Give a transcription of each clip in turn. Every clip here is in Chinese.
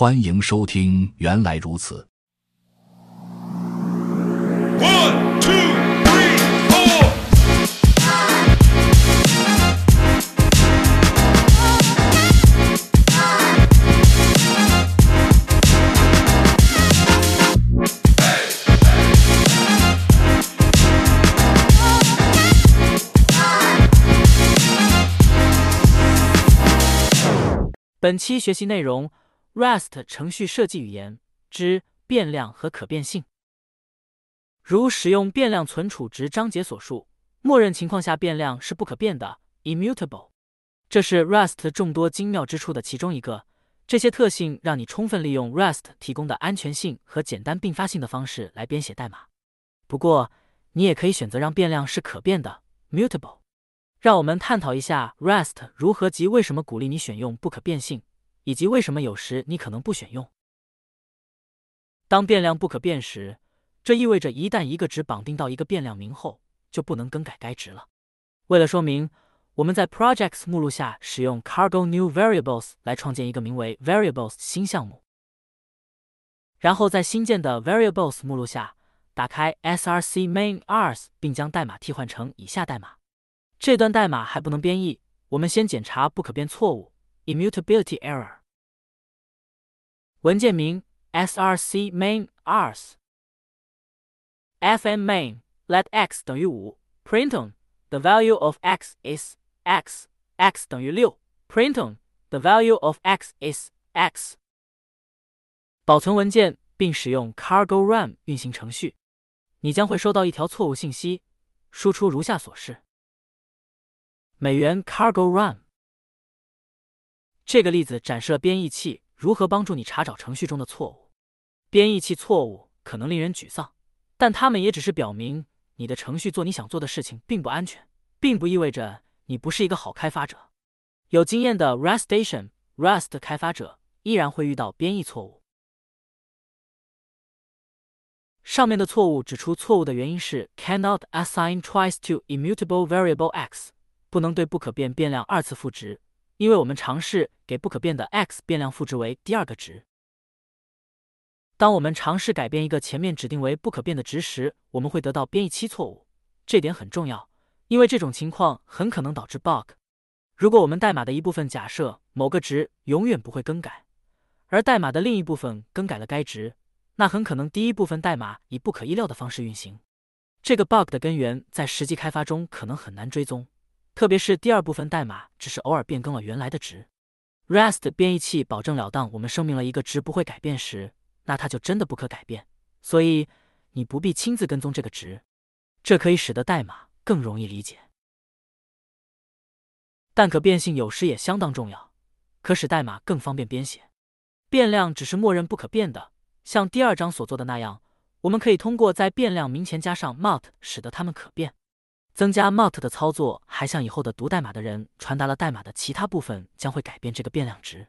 欢迎收听，原来如此。One, two, three, four. 本期学习内容：Rust 程序设计语言之变量和可变性。如使用变量存储值章节所述，默认情况下变量是不可变的 （immutable）。这是 Rust 众多精妙之处的其中一个。这些特性让你充分利用 Rust 提供的安全性和简单并发性的方式来编写代码。不过，你也可以选择让变量是可变的 （mutable）。让我们探讨一下 Rust 如何及为什么鼓励你选用不可变性，以及为什么有时你可能不选用。当变量不可变时，这意味着一旦一个值绑定到一个变量名后，就不能更改该值了。为了说明，我们在 Projects 目录下使用 Cargo New Variables 来创建一个名为 Variables 新项目，然后在新建的 Variables 目录下打开 src main.rs 并将代码替换成以下代码。这段代码还不能编译，我们先检查不可变错误 （immutability error）。文件名 src main ars fn main let x 等于五 print on the value of x is x x 等于六 print on the value of x is x。保存文件并使用 cargo run 运行程序，你将会收到一条错误信息，输出如下所示。美元 cargo run。这个例子展示了编译器 如何帮助你查找程序中的错误。编译器错误可能令人沮丧，但它们也只是表明你的程序做你想做的事情并不安全，并不意味着你不是一个好开发者。有经验的 Rustation Rust 开发者依然会遇到编译错误。上面的错误指出错误的原因是 cannot assign twice to immutable variable x。不能对不可变变量二次赋值，因为我们尝试给不可变的 x 变量赋值为第二个值。当我们尝试改变一个前面指定为不可变的值时，我们会得到编译器错误。这点很重要，因为这种情况很可能导致 bug。如果我们代码的一部分假设某个值永远不会更改，而代码的另一部分更改了该值，那很可能第一部分代码以不可意料的方式运行。这个 bug 的根源在实际开发中可能很难追踪。特别是第二部分代码只是偶尔变更了原来的值，Rust 编译器保证了当我们声明了一个值不会改变时，那它就真的不可改变。所以你不必亲自跟踪这个值，这可以使得代码更容易理解。但可变性有时也相当重要，可使代码更方便编写。变量只是默认不可变的，像第二章所做的那样，我们可以通过在变量名前加上 mut，使得它们可变。增加 mut 的操作还向以后的读代码的人传达了代码的其他部分将会改变这个变量值。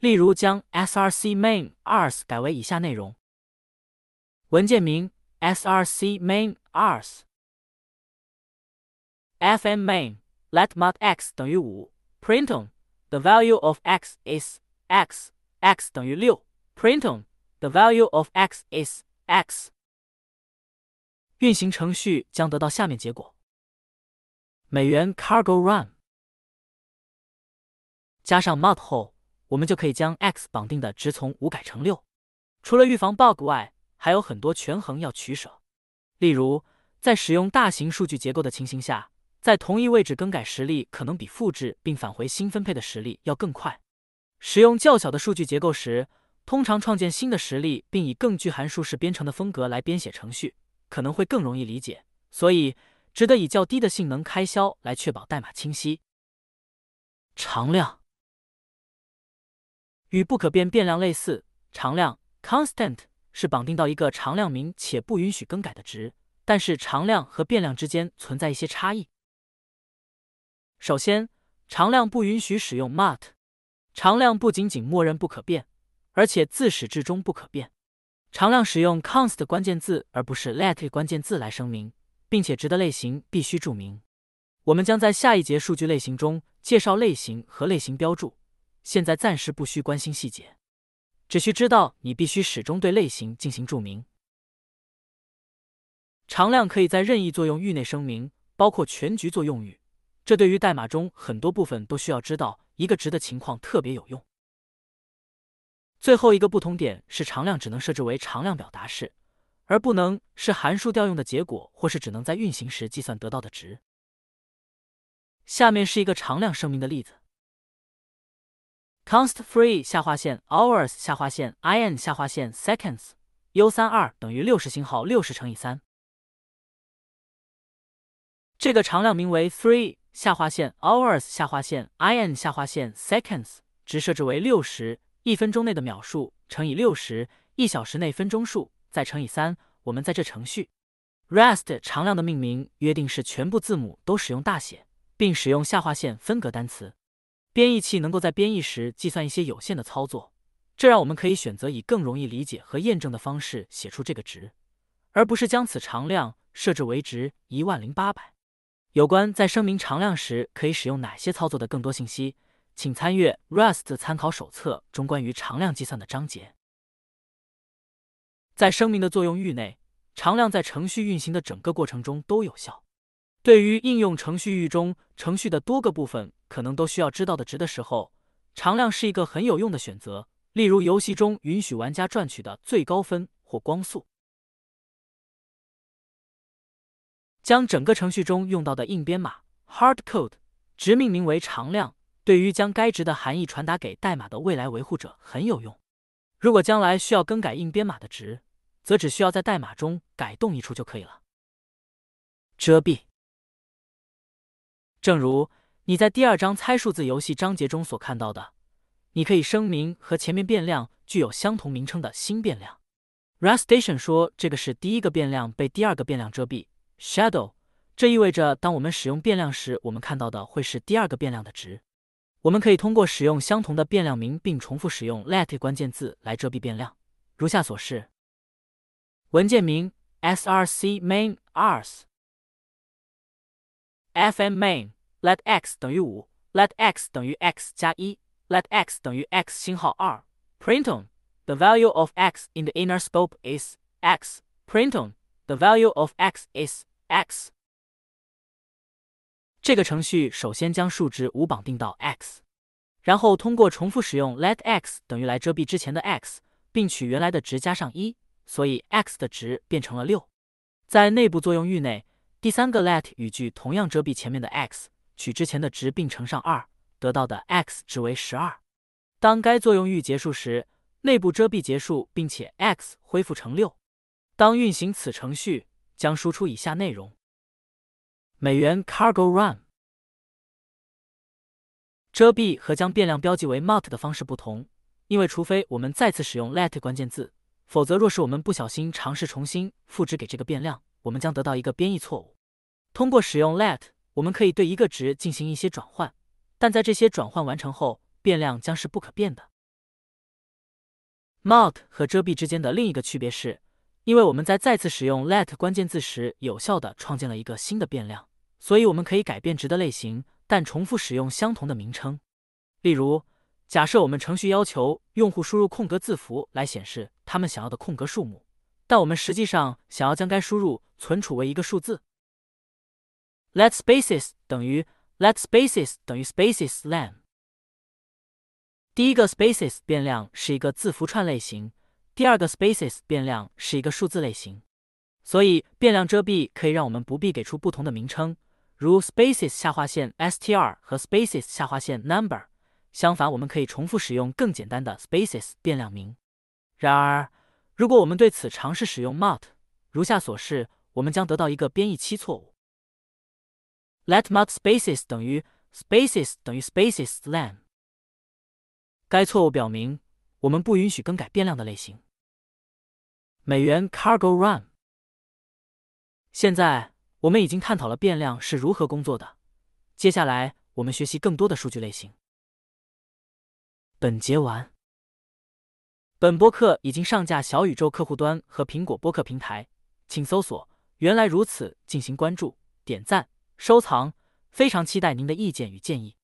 例如，将 src main ars 改为以下内容：文件名 src main ars fn main let mut x 等于五 print on the value of x is x x 等于六 print on the value of x is x。 运行程序将得到下面结果：美元 cargo run 加上 mut 后，我们就可以将 x 绑定的值从五改成六。除了预防 bug 外，还有很多权衡要取舍。例如，在使用大型数据结构的情形下，在同一位置更改实例可能比复制并返回新分配的实例要更快。使用较小的数据结构时，通常创建新的实例并以更具函数式编程的风格来编写程序。可能会更容易理解，所以值得以较低的性能开销来确保代码清晰。常量与不可变变量类似，常量 （constant） 是绑定到一个常量名且不允许更改的值，但是常量和变量之间存在一些差异。首先，常量不允许使用 mut。常量不仅仅默认不可变，而且自始至终不可变。常量使用 const 关键字而不是 let 关键字来声明，并且值的类型必须注明。我们将在下一节数据类型中介绍类型和类型标注。现在暂时不需关心细节，只需知道你必须始终对类型进行注明。常量可以在任意作用域内声明，包括全局作用域。这对于代码中很多部分都需要知道一个值的情况特别有用。最后一个不同点是，常量只能设置为常量表达式，而不能是函数调用的结果，或是只能在运行时计算得到的值。下面是一个常量声明的例子：const free 下划线 hours 下划线 in 下划线 seconds u 三二等于六十星号六十乘以三。这个常量名为 three 下划线 hours 下划线 in 下划线 seconds，值设置为六十，一分钟内的秒数乘以六十，一小时内分钟数再乘以三。我们在这程序 rest 常量的命名约定是全部字母都使用大写，并使用下划线分隔单词。编译器能够在编译时计算一些有限的操作，这让我们可以选择以更容易理解和验证的方式写出这个值，而不是将此常量设置为值一万零八百。有关在声明常量时可以使用哪些操作的更多信息，请参阅 Rust 参考手册中关于常量计算的章节。在声明的作用域内，常量在程序运行的整个过程中都有效。对于应用程序域中程序的多个部分可能都需要知道的值的时候，常量是一个很有用的选择。例如，游戏中允许玩家赚取的最高分或光速。将整个程序中用到的硬编码 （hardcode） 值命名为常量，对于将该值的含义传达给代码的未来维护者很有用。如果将来需要更改硬编码的值，则只需要在代码中改动一处就可以了。遮蔽，正如你在第二章猜数字游戏章节中所看到的，你可以声明和前面变量具有相同名称的新变量。Rustation 说这个是第一个变量被第二个变量遮蔽。Shadow，这意味着当我们使用变量时，我们看到的会是第二个变量的值。我们可以通过使用相同的变量名并重复使用 let 关键字来遮蔽变量，如下所示：文件名 src main ars fm main let x 等于五 let x 等于 x 加一 let x 等于 x 星号二 print on the value of x in the inner scope is x print on the value of x is x 这个程序首先将数值五绑定到 x，然后通过重复使用 let x 等于来遮蔽之前的 x，并取原来的值加上一，所以 x 的值变成了六。在内部作用域内，第三个 let 语句同样遮蔽前面的 x，取之前的值并乘上二，得到的 x 值为十二。当该作用域结束时，内部遮蔽结束，并且 x 恢复成六。当运行此程序。将输出以下内容：美元 cargo run。遮蔽和将变量标记为 mut 的方式不同，因为除非我们再次使用 let 关键字，否则若是我们不小心尝试重新复制给这个变量，我们将得到一个编译错误。通过使用 let，我们可以对一个值进行一些转换，但在这些转换完成后，变量将是不可变的。mut 和遮蔽之间的另一个区别是。因为我们在再次使用 let 关键字时，有效的创建了一个新的变量，所以我们可以改变值的类型，但重复使用相同的名称。例如，假设我们程序要求用户输入空格字符来显示他们想要的空格数目，但我们实际上想要将该输入存储为一个数字。let spaces 等于 let spaces 等于 spaces len。第一个 spaces 变量是一个字符串类型。第二个 spaces 变量是一个数字类型，所以变量遮蔽可以让我们不必给出不同的名称，如 spaces 下划线 str 和 spaces 下划线 number。相反，我们可以重复使用更简单的 spaces 变量名。然而，如果我们对此尝试使用 mut，如下所示，我们将得到一个编译期错误：let mut spaces 等于 spaces 等于 spaces len。该错误表明我们不允许更改变量的类型。美元 cargo run。现在我们已经探讨了变量是如何工作的。接下来我们学习更多的数据类型。本节完。本播客已经上架小宇宙客户端和苹果播客平台，请搜索“原来如此”进行关注、点赞、收藏。非常期待您的意见与建议。